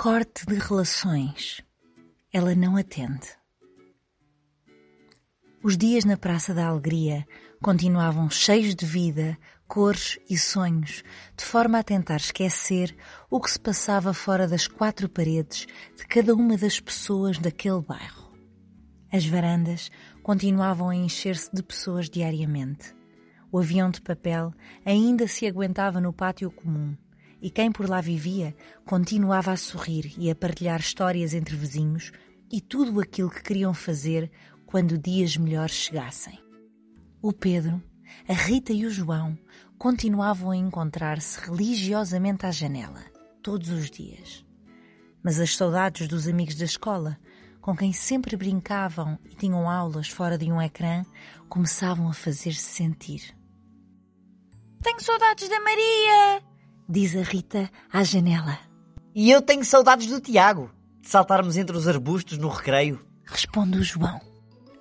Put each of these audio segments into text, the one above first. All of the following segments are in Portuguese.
Corte de relações. Ela não atende. Os dias na Praça da Alegria continuavam cheios de vida, cores e sonhos, de forma a tentar esquecer o que se passava fora das quatro paredes de cada uma das pessoas daquele bairro. As varandas continuavam a encher-se de pessoas diariamente. O avião de papel ainda se aguentava no pátio comum e quem por lá vivia continuava a sorrir e a partilhar histórias entre vizinhos e tudo aquilo que queriam fazer quando dias melhores chegassem. O Pedro, a Rita e o João continuavam a encontrar-se religiosamente à janela, todos os dias. Mas as saudades dos amigos da escola, com quem sempre brincavam e tinham aulas fora de um ecrã, começavam a fazer-se sentir. Tenho saudades da Maria! Diz a Rita à janela. E eu tenho saudades do Tiago, de saltarmos entre os arbustos no recreio. Responde o João.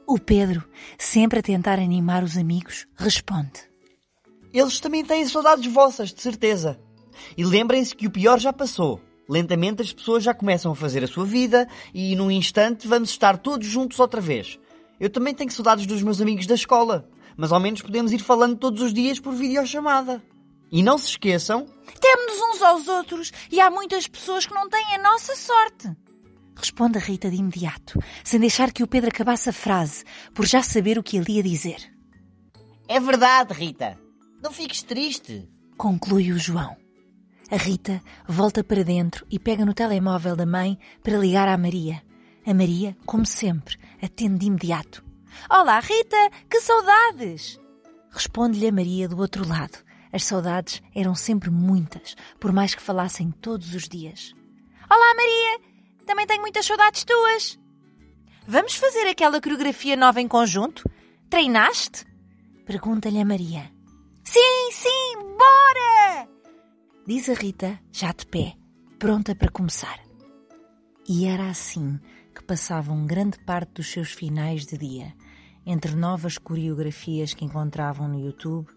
O Pedro, sempre a tentar animar os amigos, responde. Eles também têm saudades vossas, de certeza. E lembrem-se que o pior já passou. Lentamente as pessoas já começam a fazer a sua vida e num instante vamos estar todos juntos outra vez. Eu também tenho saudades dos meus amigos da escola, mas ao menos podemos ir falando todos os dias por videochamada. E não se esqueçam. Temos-nos uns aos outros e há muitas pessoas que não têm a nossa sorte. Responde a Rita de imediato, sem deixar que o Pedro acabasse a frase, por já saber o que ele ia dizer. É verdade, Rita. Não fiques triste. Conclui o João. A Rita volta para dentro e pega no telemóvel da mãe para ligar à Maria. A Maria, como sempre, atende de imediato. Olá, Rita, que saudades! Responde-lhe a Maria do outro lado. As saudades eram sempre muitas, por mais que falassem todos os dias. Olá, Maria! Também tenho muitas saudades tuas. Vamos fazer aquela coreografia nova em conjunto? Treinaste? Pergunta-lhe a Maria. Sim, sim, bora! Diz a Rita, já de pé, pronta para começar. E era assim que passavam grande parte dos seus finais de dia, entre novas coreografias que encontravam no YouTube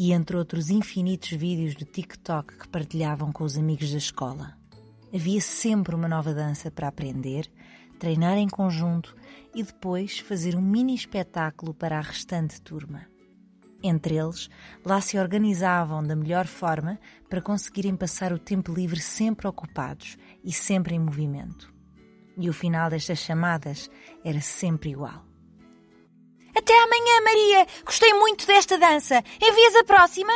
e entre outros infinitos vídeos de TikTok que partilhavam com os amigos da escola. Havia sempre uma nova dança para aprender, treinar em conjunto e depois fazer um mini espetáculo para a restante turma. Entre eles, lá se organizavam da melhor forma para conseguirem passar o tempo livre sempre ocupados e sempre em movimento. E o final destas chamadas era sempre igual. Até amanhã, Maria! Gostei muito desta dança. Envias a próxima?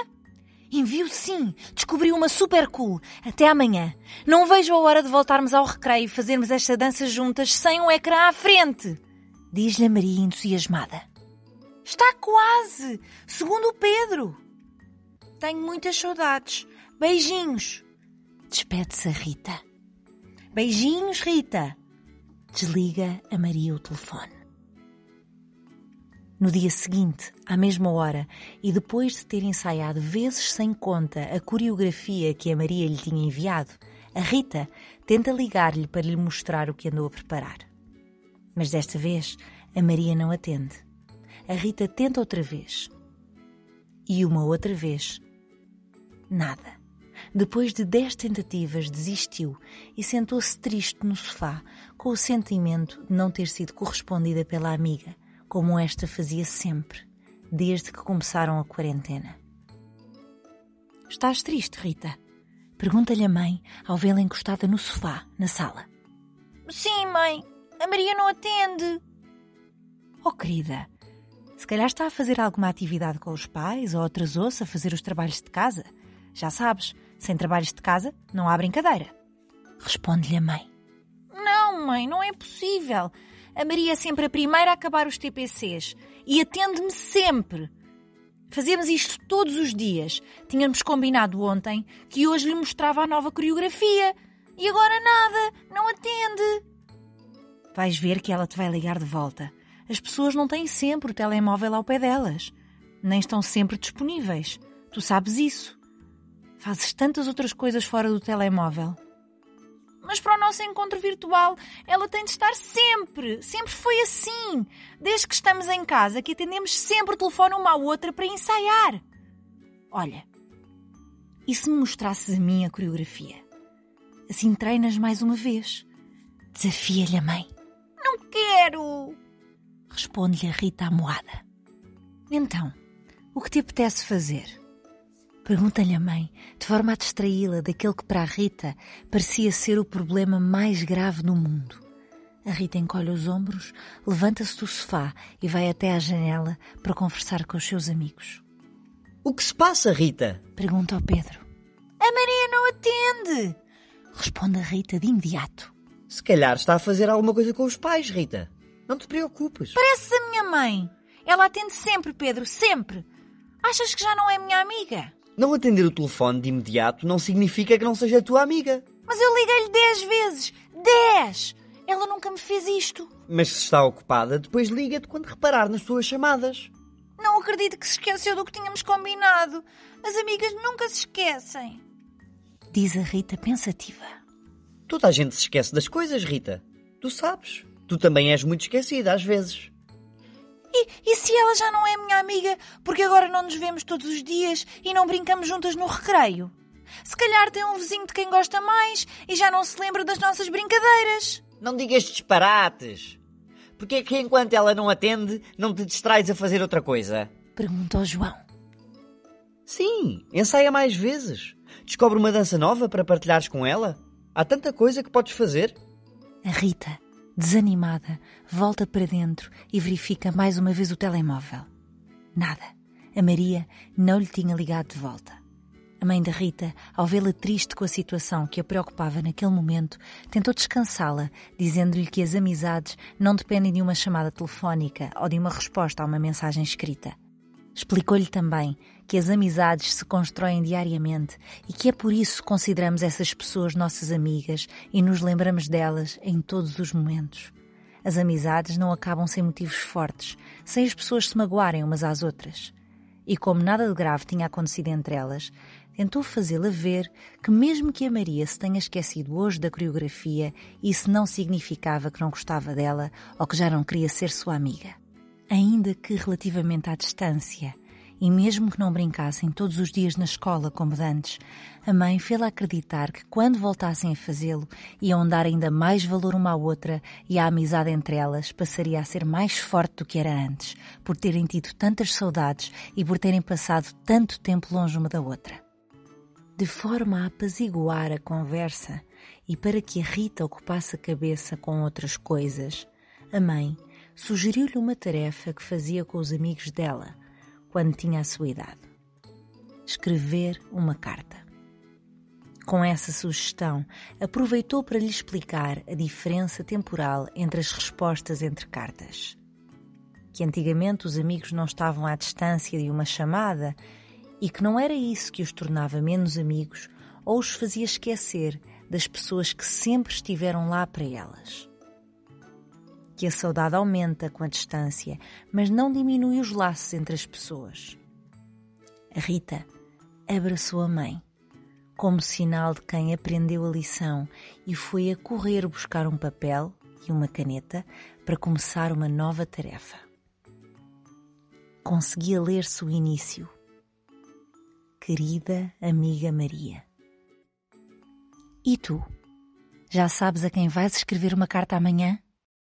Envio sim. Descobri uma super cool. Até amanhã. Não vejo a hora de voltarmos ao recreio e fazermos esta dança juntas sem um ecrã à frente. Diz-lhe a Maria entusiasmada. Está quase! Segundo o Pedro. Tenho muitas saudades. Beijinhos. Despede-se a Rita. Beijinhos, Rita. Desliga a Maria o telefone. No dia seguinte, à mesma hora, e depois de ter ensaiado vezes sem conta a coreografia que a Maria lhe tinha enviado, a Rita tenta ligar-lhe para lhe mostrar o que andou a preparar. Mas desta vez, a Maria não atende. A Rita tenta outra vez. E uma outra vez. Nada. Depois de dez tentativas, desistiu e sentou-se triste no sofá, com o sentimento de não ter sido correspondida pela amiga, como esta fazia sempre, desde que começaram a quarentena. Estás triste, Rita? Pergunta-lhe a mãe ao vê-la encostada no sofá, na sala. Sim, mãe. A Maria não atende. Oh, querida, se calhar está a fazer alguma atividade com os pais ou atrasou-se a fazer os trabalhos de casa. Já sabes, sem trabalhos de casa não há brincadeira. Responde-lhe a mãe. Não, mãe, não é possível. A Maria é sempre a primeira a acabar os TPCs e atende-me sempre. Fazemos isto todos os dias. Tínhamos combinado ontem que hoje lhe mostrava a nova coreografia e agora nada, não atende. Vais ver que ela te vai ligar de volta. As pessoas não têm sempre o telemóvel ao pé delas, nem estão sempre disponíveis. Tu sabes isso. Fazes tantas outras coisas fora do telemóvel. Mas para o nosso encontro virtual, ela tem de estar sempre. Sempre foi assim. Desde que estamos em casa, que atendemos sempre o telefone uma à outra para ensaiar. Olha, e se me mostrasses a minha coreografia? Assim treinas mais uma vez. Desafia-lhe a mãe. Não quero! Responde-lhe a Rita amoada. Então, o que te apetece fazer? Pergunta-lhe a mãe, de forma a distraí-la daquele que para a Rita parecia ser o problema mais grave do mundo. A Rita encolhe os ombros, levanta-se do sofá e vai até à janela para conversar com os seus amigos. O que se passa, Rita? Pergunta ao Pedro. A Maria não atende! Responde a Rita de imediato. Se calhar está a fazer alguma coisa com os pais, Rita. Não te preocupes. Parece a minha mãe. Ela atende sempre, Pedro, sempre. Achas que já não é minha amiga? Não atender o telefone de imediato não significa que não seja a tua amiga. Mas eu liguei-lhe dez vezes. Dez! Ela nunca me fez isto. Mas se está ocupada, depois liga-te quando reparar nas tuas chamadas. Não acredito que se esqueceu do que tínhamos combinado. As amigas nunca se esquecem. Diz a Rita pensativa. Toda a gente se esquece das coisas, Rita. Tu sabes. Tu também és muito esquecida às vezes. E, e se ela já não é minha amiga porque agora não nos vemos todos os dias e não brincamos juntas no recreio? Se calhar tem um vizinho de quem gosta mais e já não se lembra das nossas brincadeiras. Não digas disparates. Porque é que enquanto ela não atende, não te distrais a fazer outra coisa? Pergunta ao João. Sim, ensaia mais vezes. Descobre uma dança nova para partilhares com ela. Há tanta coisa que podes fazer. A Rita, desanimada, volta para dentro e verifica mais uma vez o telemóvel. Nada. A Maria não lhe tinha ligado de volta. A mãe da Rita, ao vê-la triste com a situação que a preocupava naquele momento, tentou descansá-la, dizendo-lhe que as amizades não dependem de uma chamada telefónica ou de uma resposta a uma mensagem escrita. Explicou-lhe também que as amizades se constroem diariamente e que é por isso que consideramos essas pessoas nossas amigas e nos lembramos delas em todos os momentos. As amizades não acabam sem motivos fortes, sem as pessoas se magoarem umas às outras. E como nada de grave tinha acontecido entre elas, tentou fazê-la ver que, mesmo que a Maria se tenha esquecido hoje da coreografia, isso não significava que não gostava dela ou que já não queria ser sua amiga. Ainda que relativamente à distância, e mesmo que não brincassem todos os dias na escola como dantes, a mãe fê-la acreditar que quando voltassem a fazê-lo iam dar ainda mais valor uma à outra e a amizade entre elas passaria a ser mais forte do que era antes, por terem tido tantas saudades e por terem passado tanto tempo longe uma da outra. De forma a apaziguar a conversa e para que a Rita ocupasse a cabeça com outras coisas, a mãe sugeriu-lhe uma tarefa que fazia com os amigos dela quando tinha a sua idade: escrever uma carta. Com essa sugestão, aproveitou para lhe explicar a diferença temporal entre as respostas entre cartas. Que antigamente os amigos não estavam à distância de uma chamada e que não era isso que os tornava menos amigos ou os fazia esquecer das pessoas que sempre estiveram lá para elas que a saudade aumenta com a distância, mas não diminui os laços entre as pessoas. A Rita abraçou a mãe, como sinal de quem aprendeu a lição e foi a correr buscar um papel e uma caneta para começar uma nova tarefa. Conseguia ler-se o início. Querida amiga Maria. E tu? Já sabes a quem vais escrever uma carta amanhã?